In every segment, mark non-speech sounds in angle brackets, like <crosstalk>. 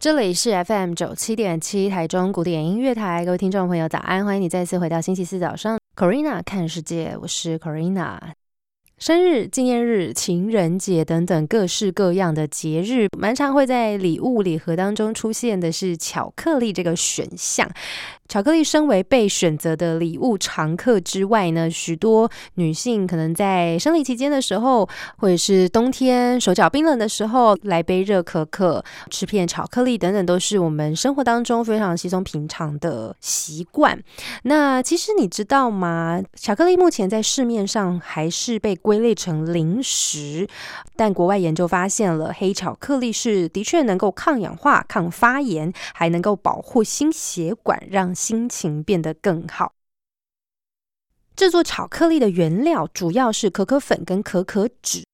这里是 FM 九七点七台中古典音乐台，各位听众朋友早安，欢迎你再次回到星期四早上，Corina 看世界，我是 Corina。生日、纪念日、情人节等等各式各样的节日，蛮常会在礼物礼盒当中出现的是巧克力这个选项。巧克力身为被选择的礼物常客之外呢，许多女性可能在生理期间的时候，或者是冬天手脚冰冷的时候，来杯热可可，吃片巧克力等等，都是我们生活当中非常稀松平常的习惯。那其实你知道吗？巧克力目前在市面上还是被归类成零食，但国外研究发现了黑巧克力是的确能够抗氧化、抗发炎，还能够保护心血管，让心情变得更好。制作巧克力的原料主要是可可粉跟可可脂，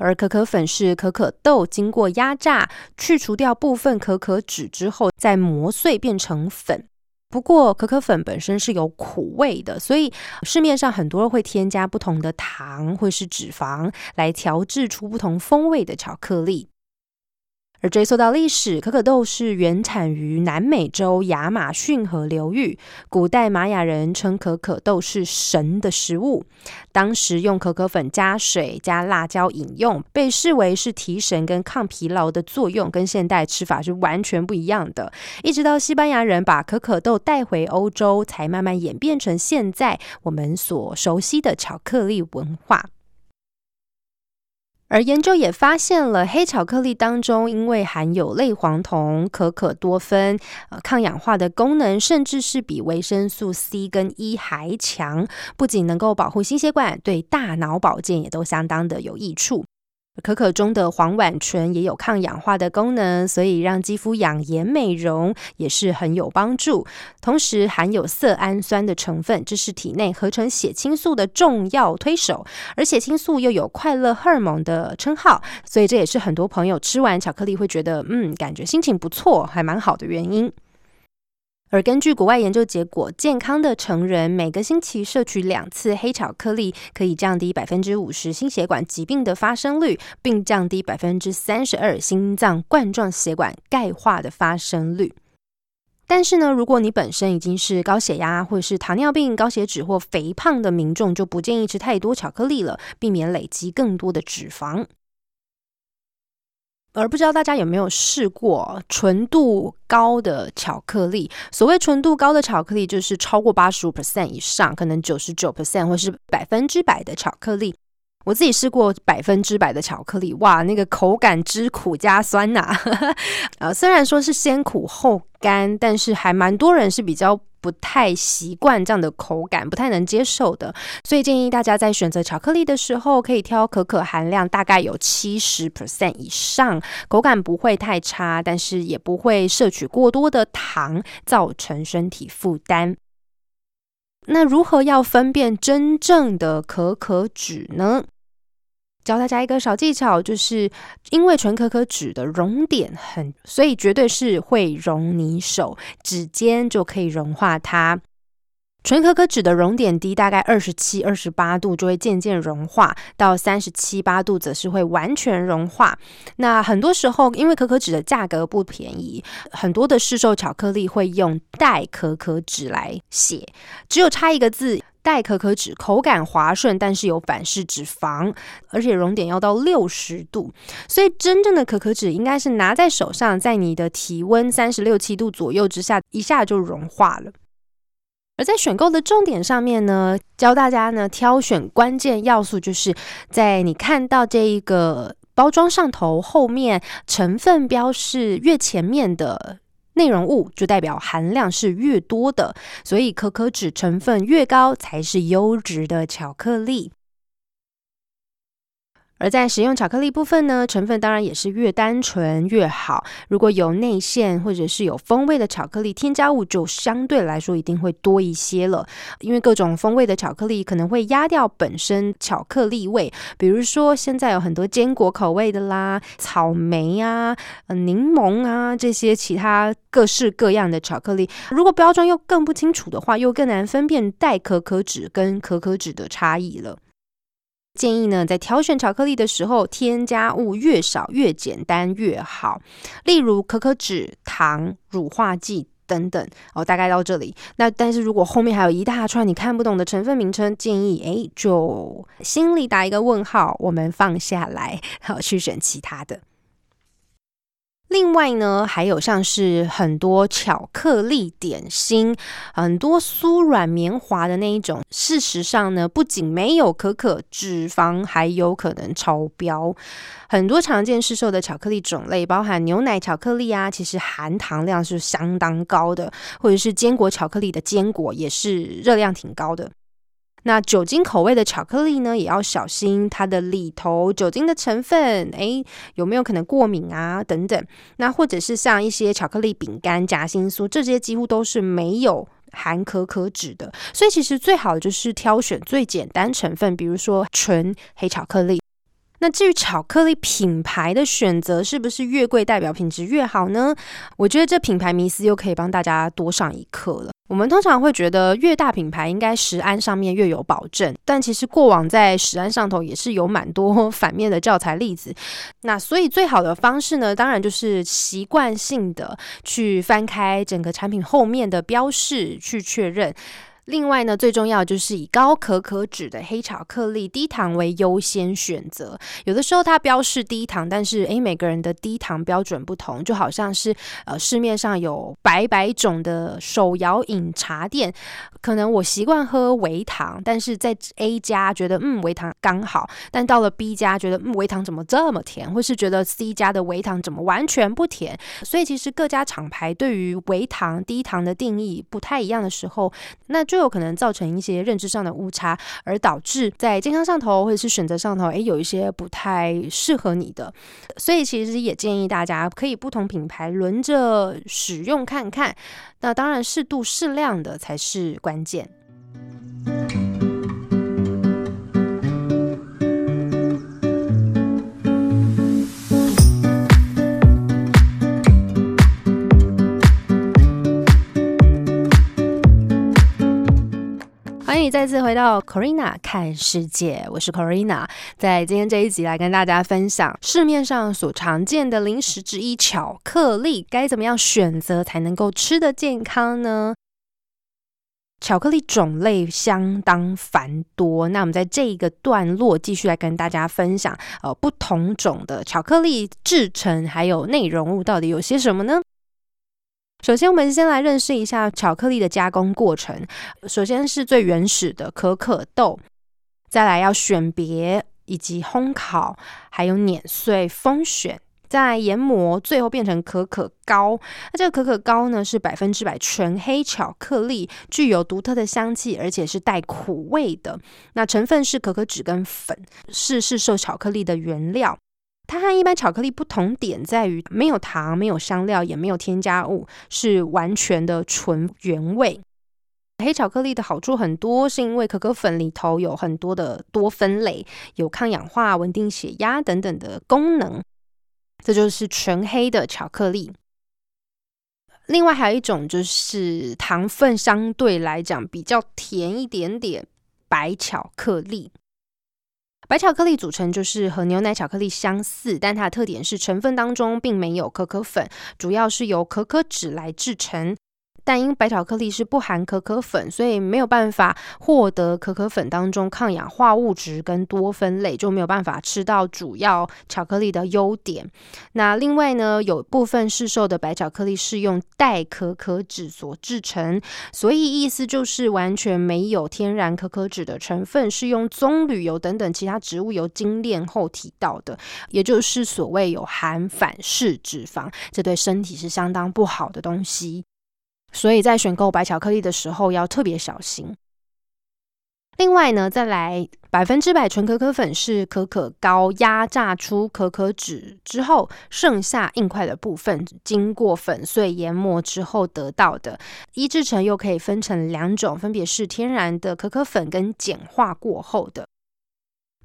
而可可粉是可可豆经过压榨，去除掉部分可可脂之后，再磨碎变成粉。不过可可粉本身是有苦味的，所以市面上很多人会添加不同的糖或是脂肪来调制出不同风味的巧克力。而追溯到历史，可可豆是原产于南美洲亚马逊河流域。古代玛雅人称可可豆是神的食物，当时用可可粉加水加辣椒饮用，被视为是提神跟抗疲劳的作用，跟现代吃法是完全不一样的。一直到西班牙人把可可豆带回欧洲，才慢慢演变成现在我们所熟悉的巧克力文化。而研究也发现了，黑巧克力当中因为含有类黄酮、可可多酚，呃，抗氧化的功能，甚至是比维生素 C 跟 E 还强。不仅能够保护心血管，对大脑保健也都相当的有益处。可可中的黄烷醇也有抗氧化的功能，所以让肌肤养颜美容也是很有帮助。同时含有色氨酸的成分，这是体内合成血清素的重要推手。而血清素又有快乐荷尔蒙的称号，所以这也是很多朋友吃完巧克力会觉得，嗯，感觉心情不错，还蛮好的原因。而根据国外研究结果，健康的成人每个星期摄取两次黑巧克力，可以降低百分之五十心血管疾病的发生率，并降低百分之三十二心脏冠状血管钙化的发生率。但是呢，如果你本身已经是高血压或者是糖尿病、高血脂或肥胖的民众，就不建议吃太多巧克力了，避免累积更多的脂肪。而不知道大家有没有试过纯度高的巧克力？所谓纯度高的巧克力，就是超过八十五 percent 以上，可能九十九 percent 或是百分之百的巧克力。我自己试过百分之百的巧克力，哇，那个口感之苦加酸呐！<laughs> 呃，虽然说是先苦后甘，但是还蛮多人是比较。不太习惯这样的口感，不太能接受的，所以建议大家在选择巧克力的时候，可以挑可可含量大概有七十 percent 以上，口感不会太差，但是也不会摄取过多的糖，造成身体负担。那如何要分辨真正的可可脂呢？教大家一个小技巧，就是因为纯可可脂的熔点很，所以绝对是会溶你手，指尖就可以融化它。纯可可脂的熔点低，大概二十七、二十八度就会渐渐融化，到三十七八度则是会完全融化。那很多时候，因为可可脂的价格不便宜，很多的市售巧克力会用代可可脂来写，只有差一个字。代可可脂口感滑顺，但是有反式脂肪，而且熔点要到六十度，所以真正的可可脂应该是拿在手上，在你的体温三十六七度左右之下，一下就融化了。而在选购的重点上面呢，教大家呢挑选关键要素，就是在你看到这一个包装上头后面成分标示越前面的。内容物就代表含量是越多的，所以可可脂成分越高才是优质的巧克力。而在食用巧克力部分呢，成分当然也是越单纯越好。如果有内馅或者是有风味的巧克力，添加物就相对来说一定会多一些了。因为各种风味的巧克力可能会压掉本身巧克力味，比如说现在有很多坚果口味的啦，草莓啊、呃柠檬啊这些其他各式各样的巧克力，如果包装又更不清楚的话，又更难分辨代可可脂跟可可脂的差异了。建议呢，在挑选巧克力的时候，添加物越少越简单越好。例如可可脂、糖、乳化剂等等哦，大概到这里。那但是如果后面还有一大串你看不懂的成分名称，建议诶 <laughs> 就心里打一个问号，我们放下来，好去选其他的。另外呢，还有像是很多巧克力点心，很多酥软绵滑的那一种。事实上呢，不仅没有可可脂肪，还有可能超标。很多常见市售的巧克力种类，包含牛奶巧克力啊，其实含糖量是相当高的，或者是坚果巧克力的坚果，也是热量挺高的。那酒精口味的巧克力呢，也要小心它的里头酒精的成分，诶，有没有可能过敏啊？等等。那或者是像一些巧克力饼干夹心酥，这些几乎都是没有含可可脂的。所以其实最好的就是挑选最简单成分，比如说纯黑巧克力。那至于巧克力品牌的选择，是不是越贵代表品质越好呢？我觉得这品牌迷思又可以帮大家多上一课了。我们通常会觉得越大品牌应该食安上面越有保证，但其实过往在食安上头也是有蛮多 <laughs> 反面的教材例子。那所以最好的方式呢，当然就是习惯性的去翻开整个产品后面的标示去确认。另外呢，最重要就是以高可可脂的黑巧克力低糖为优先选择。有的时候它标示低糖，但是诶，每个人的低糖标准不同，就好像是呃市面上有百百种的手摇饮茶店，可能我习惯喝微糖，但是在 A 家觉得嗯微糖刚好，但到了 B 家觉得嗯微糖怎么这么甜，或是觉得 C 家的微糖怎么完全不甜。所以其实各家厂牌对于微糖低糖的定义不太一样的时候，那就有可能造成一些认知上的误差，而导致在健康上头或者是选择上头，诶，有一些不太适合你的。所以其实也建议大家可以不同品牌轮着使用看看。那当然适度适量的才是关键。欢迎再次回到 Corina 看世界，我是 Corina，在今天这一集来跟大家分享市面上所常见的零食之一巧克力，该怎么样选择才能够吃得健康呢？巧克力种类相当繁多，那我们在这一个段落继续来跟大家分享，呃，不同种的巧克力制成还有内容物到底有些什么呢？首先，我们先来认识一下巧克力的加工过程。首先是最原始的可可豆，再来要选别以及烘烤，还有碾碎、封选，再研磨，最后变成可可膏。那这个可可膏呢，是百分之百纯黑巧克力，具有独特的香气，而且是带苦味的。那成分是可可脂跟粉，是市售巧克力的原料。它和一般巧克力不同点在于没有糖、没有香料，也没有添加物，是完全的纯原味。黑巧克力的好处很多，是因为可可粉里头有很多的多酚类，有抗氧化、稳定血压等等的功能。这就是纯黑的巧克力。另外还有一种就是糖分相对来讲比较甜一点点，白巧克力。白巧克力组成就是和牛奶巧克力相似，但它的特点是成分当中并没有可可粉，主要是由可可脂来制成。但因白巧克力是不含可可粉，所以没有办法获得可可粉当中抗氧化物质跟多酚类，就没有办法吃到主要巧克力的优点。那另外呢，有部分市售的白巧克力是用代可可脂所制成，所以意思就是完全没有天然可可脂的成分，是用棕榈油等等其他植物油精炼后提到的，也就是所谓有含反式脂肪，这对身体是相当不好的东西。所以在选购白巧克力的时候要特别小心。另外呢，再来百分之百纯可可粉是可可膏压榨出可可脂之后，剩下硬块的部分经过粉碎研磨之后得到的。一制成又可以分成两种，分别是天然的可可粉跟碱化过后的。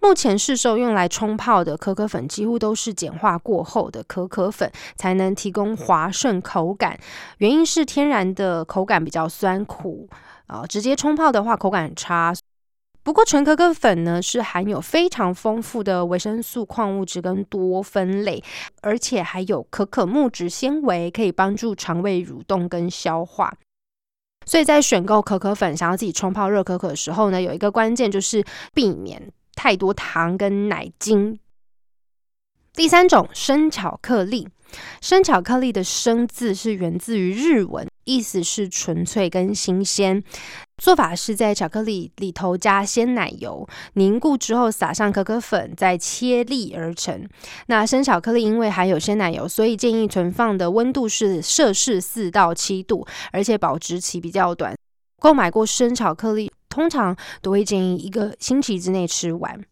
目前市售用来冲泡的可可粉几乎都是碱化过后的可可粉，才能提供滑顺口感。原因是天然的口感比较酸苦，啊，直接冲泡的话口感差。不过纯可可粉呢，是含有非常丰富的维生素、矿物质跟多酚类，而且还有可可木质纤维，可以帮助肠胃蠕动跟消化。所以在选购可可粉，想要自己冲泡热可可的时候呢，有一个关键就是避免太多糖跟奶精。第三种生巧克力，生巧克力的“生”字是源自于日文。意思是纯粹跟新鲜，做法是在巧克力里头加鲜奶油，凝固之后撒上可可粉，再切粒而成。那生巧克力因为含有鲜奶油，所以建议存放的温度是摄氏四到七度，而且保质期比较短。购买过生巧克力，通常都会建议一个星期之内吃完。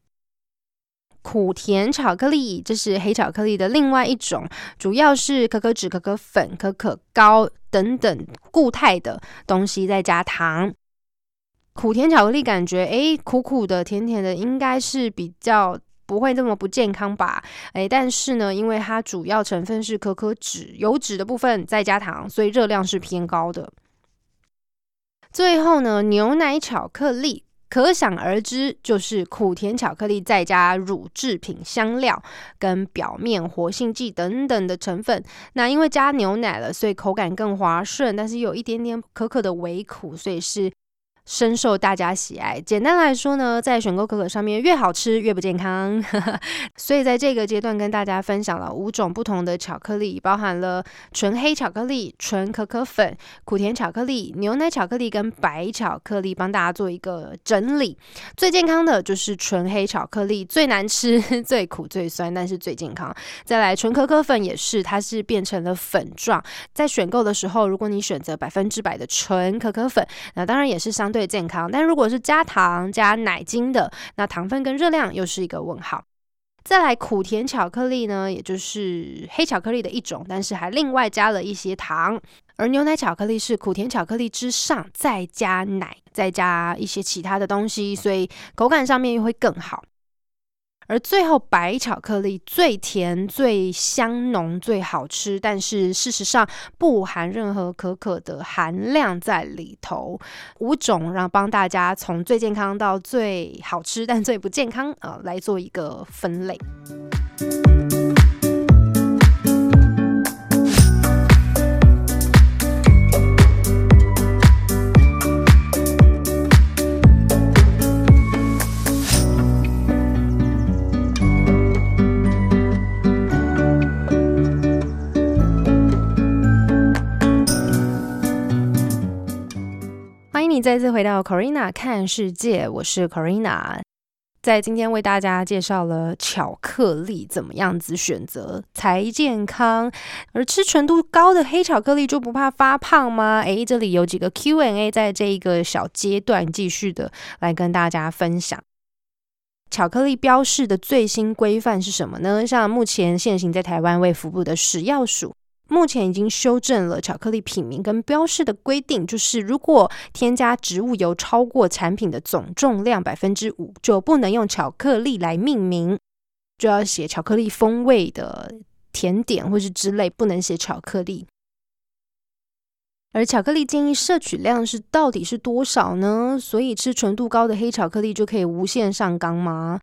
苦甜巧克力，这是黑巧克力的另外一种，主要是可可脂、可可粉、可可膏等等固态的东西，再加糖。苦甜巧克力感觉，诶，苦苦的、甜甜的，应该是比较不会这么不健康吧？诶，但是呢，因为它主要成分是可可脂，油脂的部分再加糖，所以热量是偏高的。最后呢，牛奶巧克力。可想而知，就是苦甜巧克力再加乳制品、香料跟表面活性剂等等的成分。那因为加牛奶了，所以口感更滑顺，但是有一点点可可的微苦，所以是。深受大家喜爱。简单来说呢，在选购可可上面，越好吃越不健康。<laughs> 所以在这个阶段，跟大家分享了五种不同的巧克力，包含了纯黑巧克力、纯可可粉、苦甜巧克力、牛奶巧克力跟白巧克力，帮大家做一个整理。最健康的就是纯黑巧克力，最难吃、<laughs> 最苦、最酸，但是最健康。再来，纯可可粉也是，它是变成了粉状。在选购的时候，如果你选择百分之百的纯可可粉，那当然也是相。对健康，但如果是加糖加奶精的，那糖分跟热量又是一个问号。再来苦甜巧克力呢，也就是黑巧克力的一种，但是还另外加了一些糖。而牛奶巧克力是苦甜巧克力之上再加奶，再加一些其他的东西，所以口感上面又会更好。而最后，白巧克力最甜、最香浓、最好吃，但是事实上不含任何可可的含量在里头。五种让帮大家从最健康到最好吃，但最不健康，啊，来做一个分类。再次回到 Corina 看世界，我是 Corina，在今天为大家介绍了巧克力怎么样子选择才健康，而吃纯度高的黑巧克力就不怕发胖吗？诶，这里有几个 Q&A，在这一个小阶段继续的来跟大家分享巧克力标示的最新规范是什么呢？像目前现行在台湾卫福部的食药署。目前已经修正了巧克力品名跟标示的规定，就是如果添加植物油超过产品的总重量百分之五，就不能用巧克力来命名，就要写巧克力风味的甜点或是之类，不能写巧克力。而巧克力建议摄取量是到底是多少呢？所以吃纯度高的黑巧克力就可以无限上纲吗？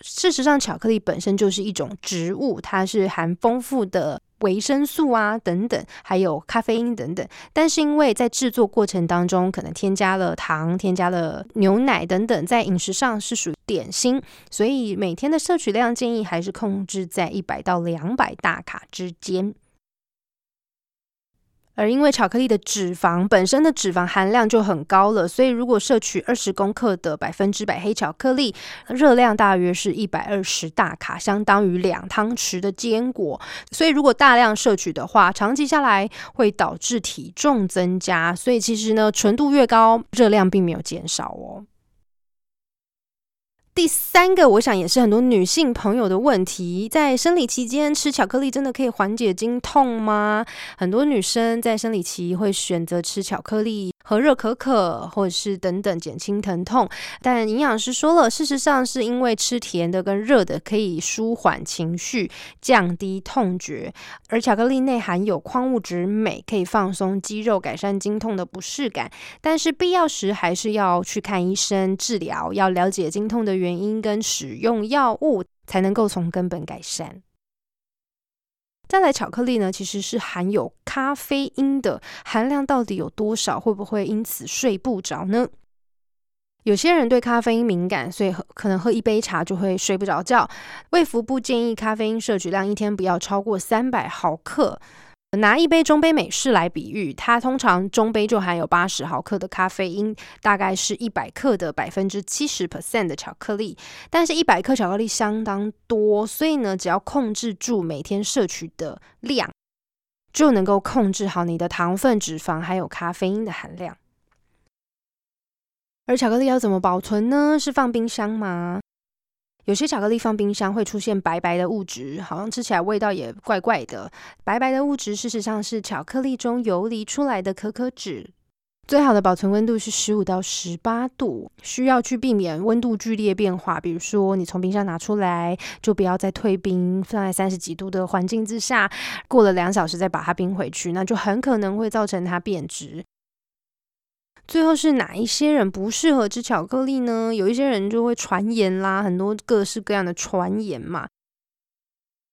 事实上，巧克力本身就是一种植物，它是含丰富的。维生素啊，等等，还有咖啡因等等，但是因为在制作过程当中，可能添加了糖、添加了牛奶等等，在饮食上是属于点心，所以每天的摄取量建议还是控制在一百到两百大卡之间。而因为巧克力的脂肪本身的脂肪含量就很高了，所以如果摄取二十公克的百分之百黑巧克力，热量大约是一百二十大卡，相当于两汤匙的坚果。所以如果大量摄取的话，长期下来会导致体重增加。所以其实呢，纯度越高，热量并没有减少哦。第三个，我想也是很多女性朋友的问题，在生理期间吃巧克力真的可以缓解经痛吗？很多女生在生理期会选择吃巧克力。和热可可，或者是等等减轻疼痛，但营养师说了，事实上是因为吃甜的跟热的可以舒缓情绪、降低痛觉，而巧克力内含有矿物质镁，可以放松肌肉、改善经痛的不适感。但是必要时还是要去看医生治疗，要了解经痛的原因跟使用药物，才能够从根本改善。再来，巧克力呢，其实是含有咖啡因的含量到底有多少？会不会因此睡不着呢？有些人对咖啡因敏感，所以可能喝一杯茶就会睡不着觉。卫福部建议咖啡因摄取量一天不要超过三百毫克。拿一杯中杯美式来比喻，它通常中杯就含有八十毫克的咖啡因，大概是一百克的百分之七十 percent 的巧克力。但是，一百克巧克力相当多，所以呢，只要控制住每天摄取的量，就能够控制好你的糖分、脂肪还有咖啡因的含量。而巧克力要怎么保存呢？是放冰箱吗？有些巧克力放冰箱会出现白白的物质，好像吃起来味道也怪怪的。白白的物质事实上是巧克力中游离出来的可可脂。最好的保存温度是十五到十八度，需要去避免温度剧烈变化。比如说，你从冰箱拿出来，就不要再退冰，放在三十几度的环境之下，过了两小时再把它冰回去，那就很可能会造成它变质。最后是哪一些人不适合吃巧克力呢？有一些人就会传言啦，很多各式各样的传言嘛。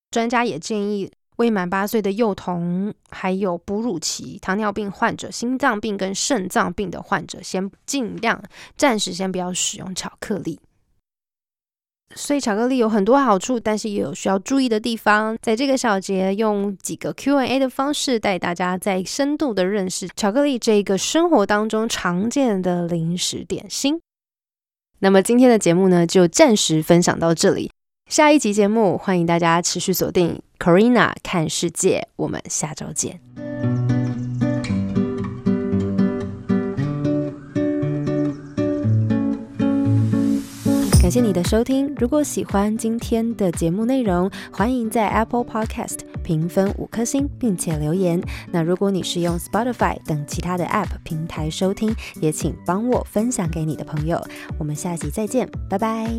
专家也建议未满八岁的幼童，还有哺乳期、糖尿病患者、心脏病跟肾脏病的患者，先尽量暂时先不要使用巧克力。所以巧克力有很多好处，但是也有需要注意的地方。在这个小节，用几个 Q&A 的方式带大家再深度的认识巧克力这个生活当中常见的零食点心。那么今天的节目呢，就暂时分享到这里。下一集节目，欢迎大家持续锁定 Corina 看世界。我们下周见。感谢你的收听。如果喜欢今天的节目内容，欢迎在 Apple Podcast 评分五颗星，并且留言。那如果你是用 Spotify 等其他的 App 平台收听，也请帮我分享给你的朋友。我们下集再见，拜拜。